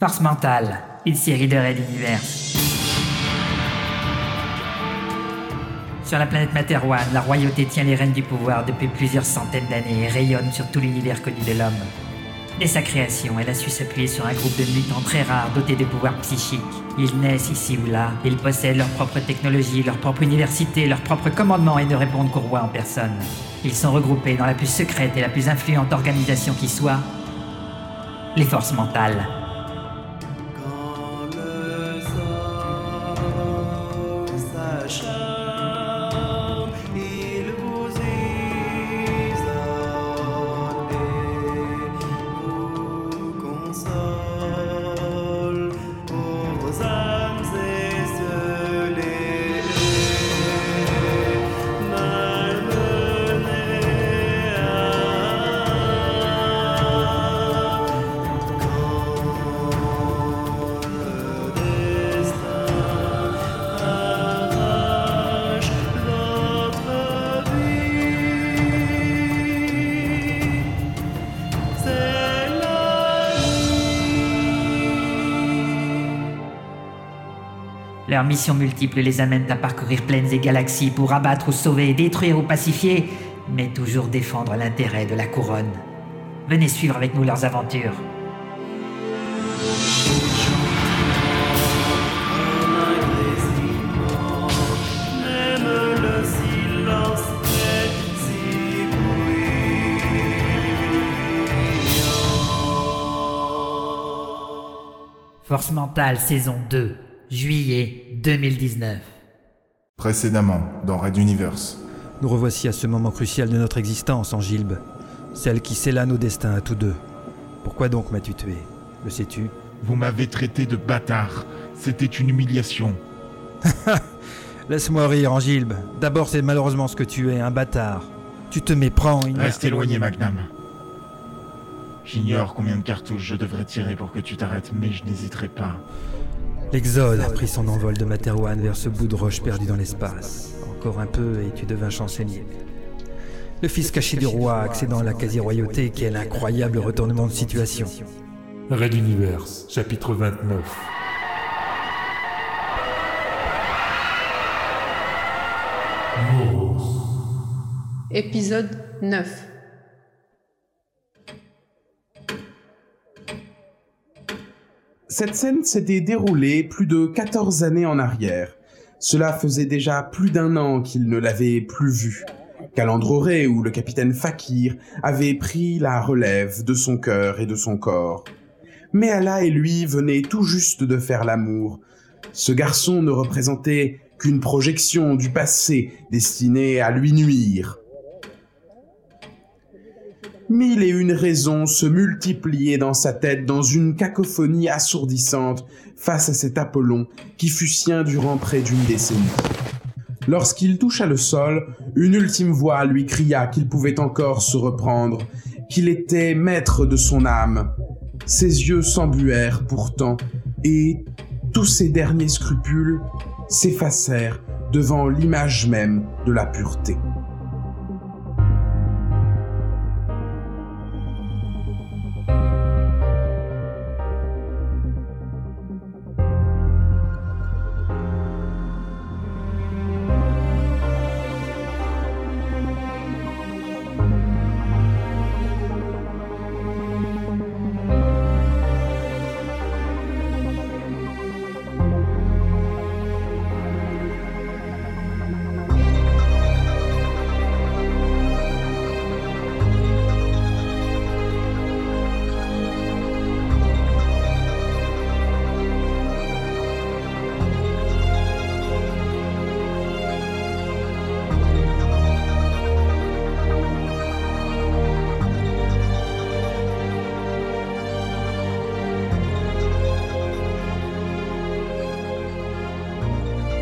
Force mentale, une série de raids d'univers. Sur la planète Materwan, la royauté tient les rênes du pouvoir depuis plusieurs centaines d'années et rayonne sur tout l'univers connu de l'homme. Dès sa création, elle a su s'appuyer sur un groupe de mutants très rares dotés de pouvoirs psychiques. Ils naissent ici ou là, ils possèdent leur propre technologie, leur propre université, leur propre commandement et ne répondent qu'au roi en personne. Ils sont regroupés dans la plus secrète et la plus influente organisation qui soit, les forces mentales. Leurs missions multiples les amènent à parcourir plaines et galaxies pour abattre ou sauver, détruire ou pacifier, mais toujours défendre l'intérêt de la couronne. Venez suivre avec nous leurs aventures. Force mentale saison 2, juillet 2019. Précédemment, dans Red Universe. Nous revoici à ce moment crucial de notre existence, Angilbe. Celle qui scella nos destins à tous deux. Pourquoi donc m'as-tu tué? Le sais-tu? Vous m'avez traité de bâtard. C'était une humiliation. Laisse-moi rire, Angilbe. D'abord, c'est malheureusement ce que tu es, un bâtard. Tu te méprends, il Reste éloigné, Magnum. J'ignore combien de cartouches je devrais tirer pour que tu t'arrêtes, mais je n'hésiterai pas. L'Exode a pris son envol de Materwan vers ce bout de roche perdu dans l'espace. Encore un peu et tu devins chancelier. Le fils caché du roi accédant à la quasi-royauté, quel incroyable retournement de situation. Red Universe, chapitre 29. Épisode 9. Cette scène s'était déroulée plus de 14 années en arrière. Cela faisait déjà plus d'un an qu'il ne l'avait plus vu. Calandroré ou le capitaine Fakir avaient pris la relève de son cœur et de son corps. Mais Allah et lui venaient tout juste de faire l'amour. Ce garçon ne représentait qu'une projection du passé destinée à lui nuire. Mille et une raisons se multipliaient dans sa tête dans une cacophonie assourdissante face à cet Apollon qui fut sien durant près d'une décennie. Lorsqu'il toucha le sol, une ultime voix lui cria qu'il pouvait encore se reprendre, qu'il était maître de son âme. Ses yeux s'embuèrent pourtant, et tous ses derniers scrupules s'effacèrent devant l'image même de la pureté.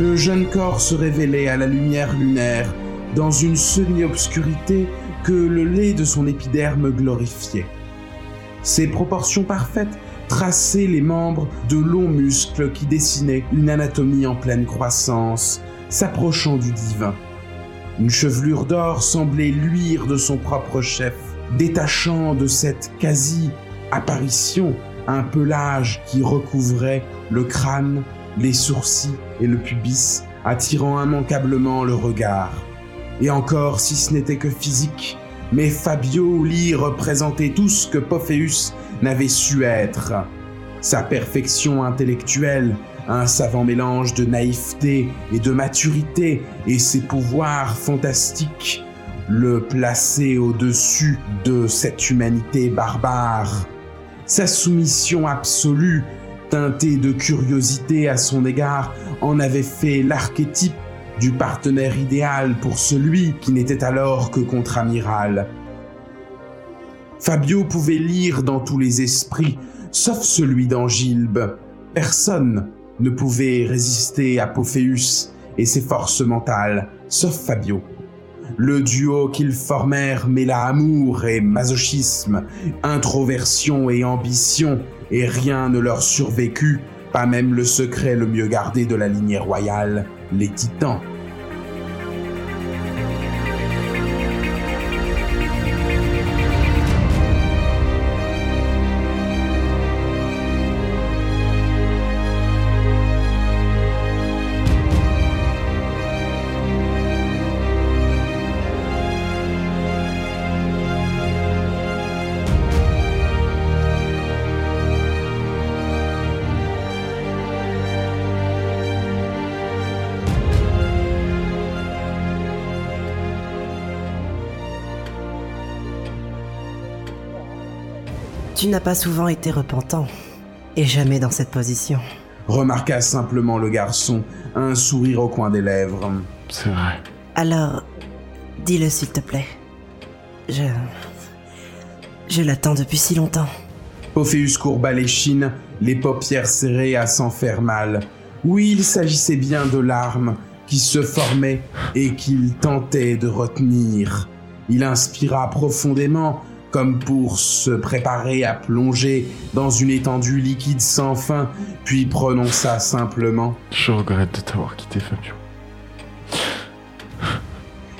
Le jeune corps se révélait à la lumière lunaire, dans une semi-obscurité que le lait de son épiderme glorifiait. Ses proportions parfaites traçaient les membres de longs muscles qui dessinaient une anatomie en pleine croissance, s'approchant du divin. Une chevelure d'or semblait luire de son propre chef, détachant de cette quasi-apparition un pelage qui recouvrait le crâne, les sourcils et le pubis, attirant immanquablement le regard. Et encore, si ce n'était que physique, mais Fabio Lee représentait tout ce que Pophéus n'avait su être. Sa perfection intellectuelle, un savant mélange de naïveté et de maturité, et ses pouvoirs fantastiques le plaçaient au-dessus de cette humanité barbare. Sa soumission absolue, teintée de curiosité à son égard, en avait fait l'archétype du partenaire idéal pour celui qui n'était alors que contre-amiral. Fabio pouvait lire dans tous les esprits, sauf celui d'Angilbe. Personne ne pouvait résister à Pophéus et ses forces mentales, sauf Fabio. Le duo qu'ils formèrent mêla amour et masochisme, introversion et ambition, et rien ne leur survécut, pas même le secret le mieux gardé de la lignée royale, les titans. Tu n'as pas souvent été repentant. Et jamais dans cette position. Remarqua simplement le garçon, un sourire au coin des lèvres. C'est vrai. Alors, dis-le s'il te plaît. Je... Je l'attends depuis si longtemps. Pophéus courba les chines, les paupières serrées à s'en faire mal. Oui, il s'agissait bien de larmes qui se formaient et qu'il tentait de retenir. Il inspira profondément, comme pour se préparer à plonger dans une étendue liquide sans fin, puis prononça simplement Je regrette de t'avoir quitté, Fabio.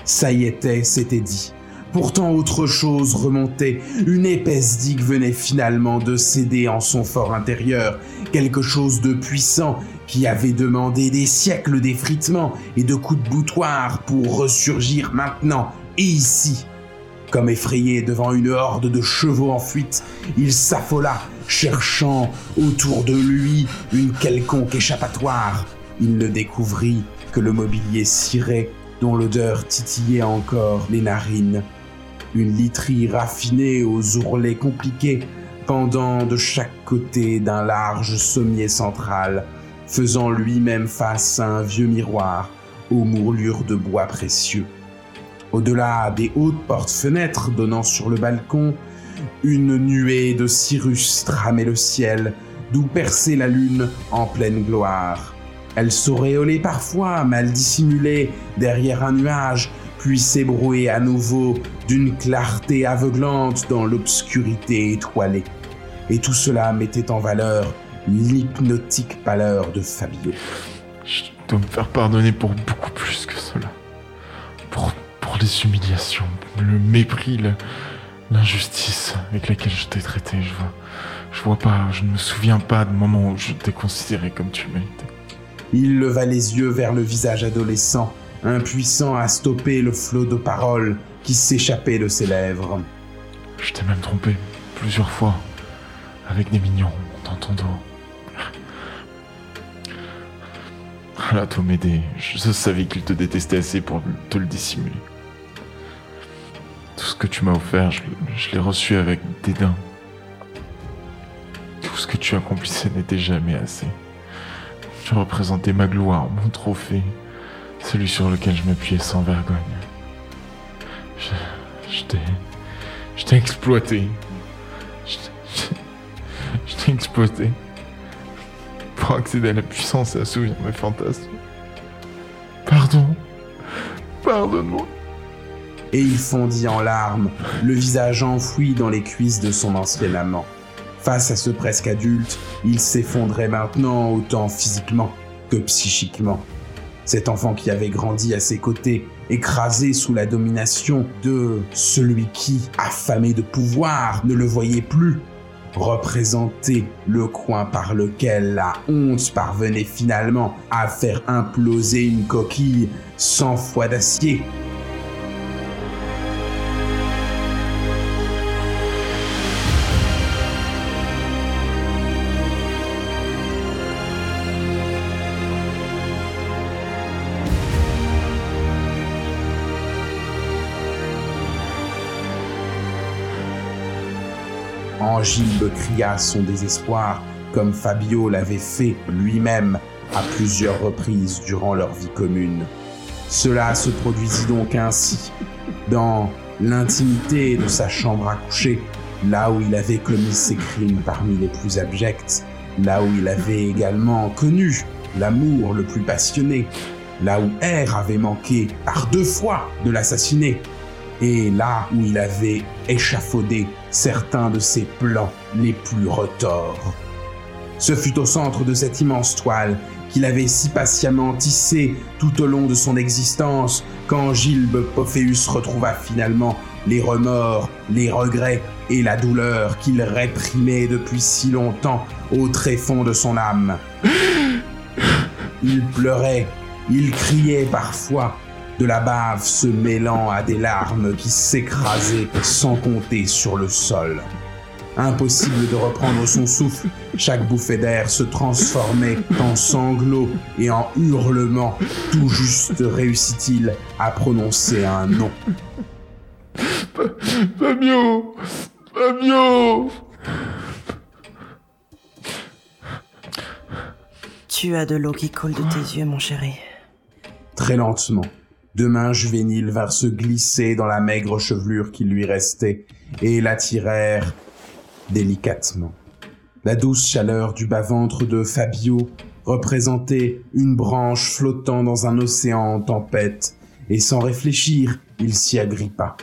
Ça y était, c'était dit. Pourtant autre chose remontait. Une épaisse digue venait finalement de céder en son fort intérieur. Quelque chose de puissant qui avait demandé des siècles d'effritement et de coups de boutoir pour ressurgir maintenant et ici. Comme effrayé devant une horde de chevaux en fuite, il s'affola, cherchant autour de lui une quelconque échappatoire. Il ne découvrit que le mobilier ciré dont l'odeur titillait encore les narines. Une literie raffinée aux ourlets compliqués pendant de chaque côté d'un large sommier central, faisant lui-même face à un vieux miroir aux mourlures de bois précieux. Au-delà des hautes portes-fenêtres donnant sur le balcon, une nuée de cirrus tramait le ciel, d'où perçait la lune en pleine gloire. Elle s'auréolait parfois, mal dissimulée, derrière un nuage, puis s'ébrouait à nouveau d'une clarté aveuglante dans l'obscurité étoilée. Et tout cela mettait en valeur l'hypnotique pâleur de Fabio. Je dois me faire pardonner pour beaucoup plus que cela. Les humiliations, le mépris, l'injustice avec laquelle je t'ai traité. Je vois, je vois pas, je ne me souviens pas de moment où je t'ai considéré comme tu méritais. Il leva les yeux vers le visage adolescent, impuissant à stopper le flot de paroles qui s'échappait de ses lèvres. Je t'ai même trompé plusieurs fois avec des mignons dans ton dos. Voilà, toi m'aider. Je savais qu'il te détestait assez pour te le dissimuler. Tout ce que tu m'as offert, je, l'ai reçu avec dédain. Tout ce que tu accomplissais n'était jamais assez. Tu représentais ma gloire, mon trophée, celui sur lequel je m'appuyais sans vergogne. Je, t'ai. Je t'ai exploité. Je je- t'ai exploité. Pour accéder à la puissance et assouvir mes fantasmes. Pardon. Pardonne-moi. Et il fondit en larmes, le visage enfoui dans les cuisses de son ancien amant. Face à ce presque adulte, il s'effondrait maintenant autant physiquement que psychiquement. Cet enfant qui avait grandi à ses côtés, écrasé sous la domination de celui qui, affamé de pouvoir, ne le voyait plus, représentait le coin par lequel la honte parvenait finalement à faire imploser une coquille cent fois d'acier. Angilbe cria son désespoir comme Fabio l'avait fait lui-même à plusieurs reprises durant leur vie commune. Cela se produisit donc ainsi, dans l'intimité de sa chambre à coucher, là où il avait commis ses crimes parmi les plus abjects, là où il avait également connu l'amour le plus passionné, là où R avait manqué par deux fois de l'assassiner, et là où il avait échafaudé certains de ses plans les plus retors. Ce fut au centre de cette immense toile qu'il avait si patiemment tissée tout au long de son existence quand Gilbe Pophéus retrouva finalement les remords, les regrets et la douleur qu'il réprimait depuis si longtemps au tréfonds de son âme. Il pleurait, il criait parfois, de la bave se mêlant à des larmes qui s'écrasaient sans compter sur le sol. Impossible de reprendre son souffle, chaque bouffée d'air se transformait en sanglots et en hurlements. Tout juste réussit-il à prononcer un nom. Fabio Fabio Tu as de l'eau qui coule de tes yeux, mon chéri. Très lentement, deux mains juvéniles vinrent se glisser dans la maigre chevelure qui lui restait et l'attirèrent délicatement. La douce chaleur du bas-ventre de Fabio représentait une branche flottant dans un océan en tempête, et sans réfléchir, il s'y agrippa.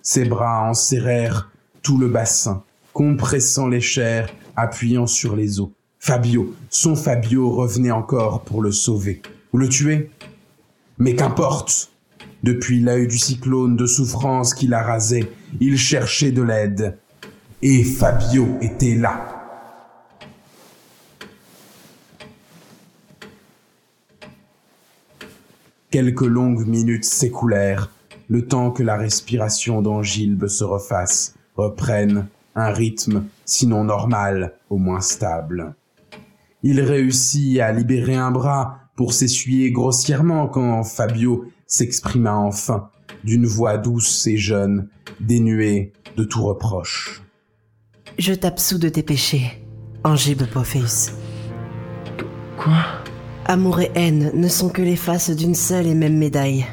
Ses bras en serrèrent tout le bassin, compressant les chairs, appuyant sur les os. Fabio, son Fabio revenait encore pour le sauver. Ou le tuer Mais qu'importe Depuis l'œil du cyclone de souffrance qui la rasait, il cherchait de l'aide. Et Fabio était là. Quelques longues minutes s'écoulèrent, le temps que la respiration d'Angilbe se refasse, reprenne un rythme, sinon normal, au moins stable. Il réussit à libérer un bras pour s'essuyer grossièrement quand Fabio s'exprima enfin, d'une voix douce et jeune, dénuée de tout reproche. Je t'absous de tes péchés, Angibe Pophéus. Quoi? Amour et haine ne sont que les faces d'une seule et même médaille.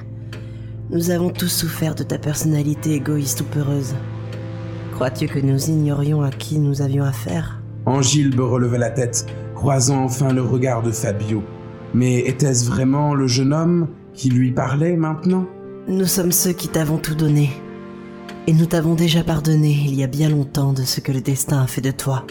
Nous avons tous souffert de ta personnalité égoïste ou peureuse. Crois-tu que nous ignorions à qui nous avions affaire? Angilbe releva la tête, croisant enfin le regard de Fabio. Mais était-ce vraiment le jeune homme qui lui parlait maintenant? Nous sommes ceux qui t'avons tout donné. Et nous t'avons déjà pardonné il y a bien longtemps de ce que le destin a fait de toi.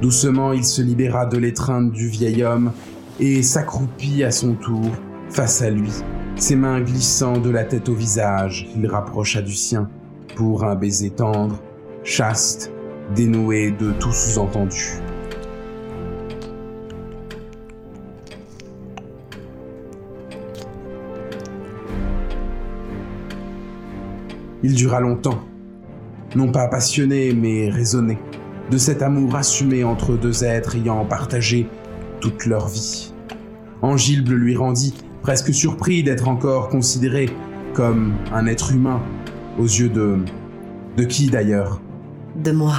Doucement, il se libéra de l'étreinte du vieil homme et s'accroupit à son tour face à lui, ses mains glissant de la tête au visage qu'il rapprocha du sien pour un baiser tendre, chaste, dénoué de tout sous-entendu. Il dura longtemps, non pas passionné mais raisonné, de cet amour assumé entre deux êtres ayant partagé toute leur vie. Angilbe lui rendit, presque surpris d'être encore considéré comme un être humain, aux yeux de... De qui d'ailleurs? De moi.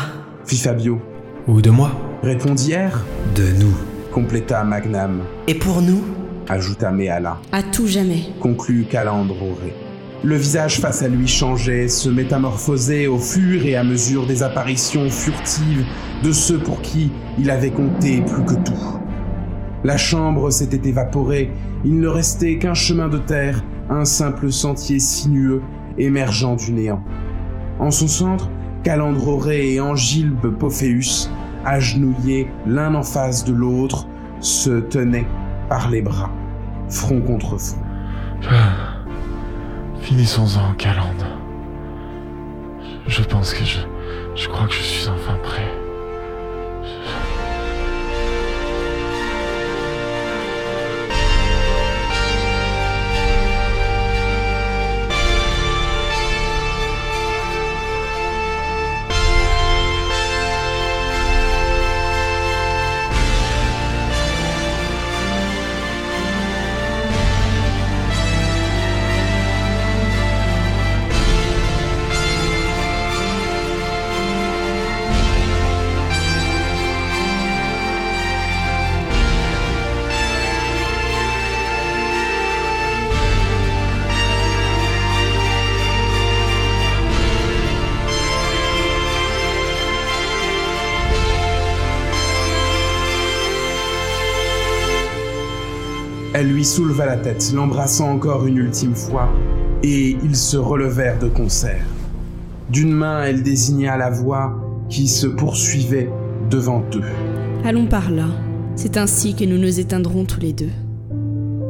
Fit Fabio. Ou de moi Répondit R, De nous. compléta Magnam, Et pour nous ajouta Méala, À tout jamais. conclut Calandre Auré. Le visage face à lui changeait, se métamorphosait au fur et à mesure des apparitions furtives de ceux pour qui il avait compté plus que tout. La chambre s'était évaporée, il ne restait qu'un chemin de terre, un simple sentier sinueux émergeant du néant. En son centre, Calandre Auré et Angilbe Pophéus, agenouillés l'un en face de l'autre, se tenaient par les bras, front contre front. Finissons-en, Calande. Je pense que je. Je crois que je suis enfin prêt. Souleva la tête, l'embrassant encore une ultime fois, et ils se relevèrent de concert. D'une main, elle désigna la voie qui se poursuivait devant eux. Allons par là. C'est ainsi que nous nous éteindrons tous les deux.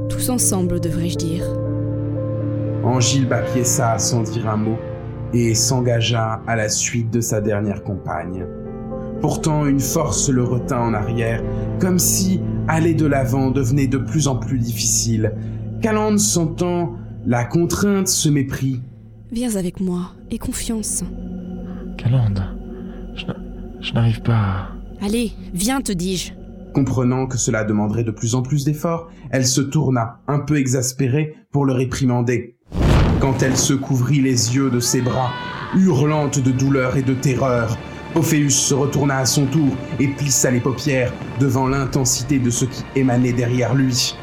Tous ensemble, devrais-je dire. Angile Bapiessa sans dire un mot et s'engagea à la suite de sa dernière compagne. Pourtant, une force le retint en arrière, comme si aller de l'avant devenait de plus en plus difficile. Calande sentant la contrainte se mépris. Viens avec moi, et confiance. Calande, je n'a- je n'arrive pas à... Allez, viens, te dis-je. Comprenant que cela demanderait de plus en plus d'efforts, elle se tourna, un peu exaspérée, pour le réprimander. Quand elle se couvrit les yeux de ses bras, hurlante de douleur et de terreur, Ophéus se retourna à son tour et plissa les paupières devant l'intensité de ce qui émanait derrière lui.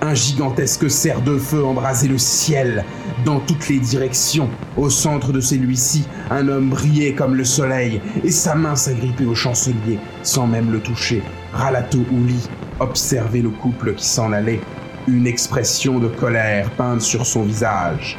Un gigantesque cerf de feu embrasait le ciel dans toutes les directions. Au centre de celui-ci, un homme brillait comme le soleil et sa main s'agrippait au chancelier sans même le toucher. Ralato Ouli observait le couple qui s'en allait, une expression de colère peinte sur son visage.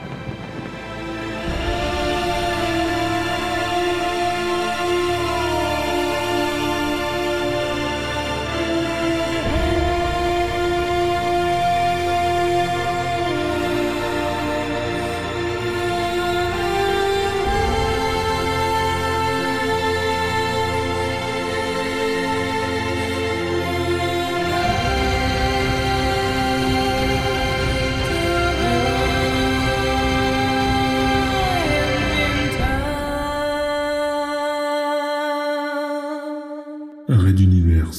Arrêt d'univers.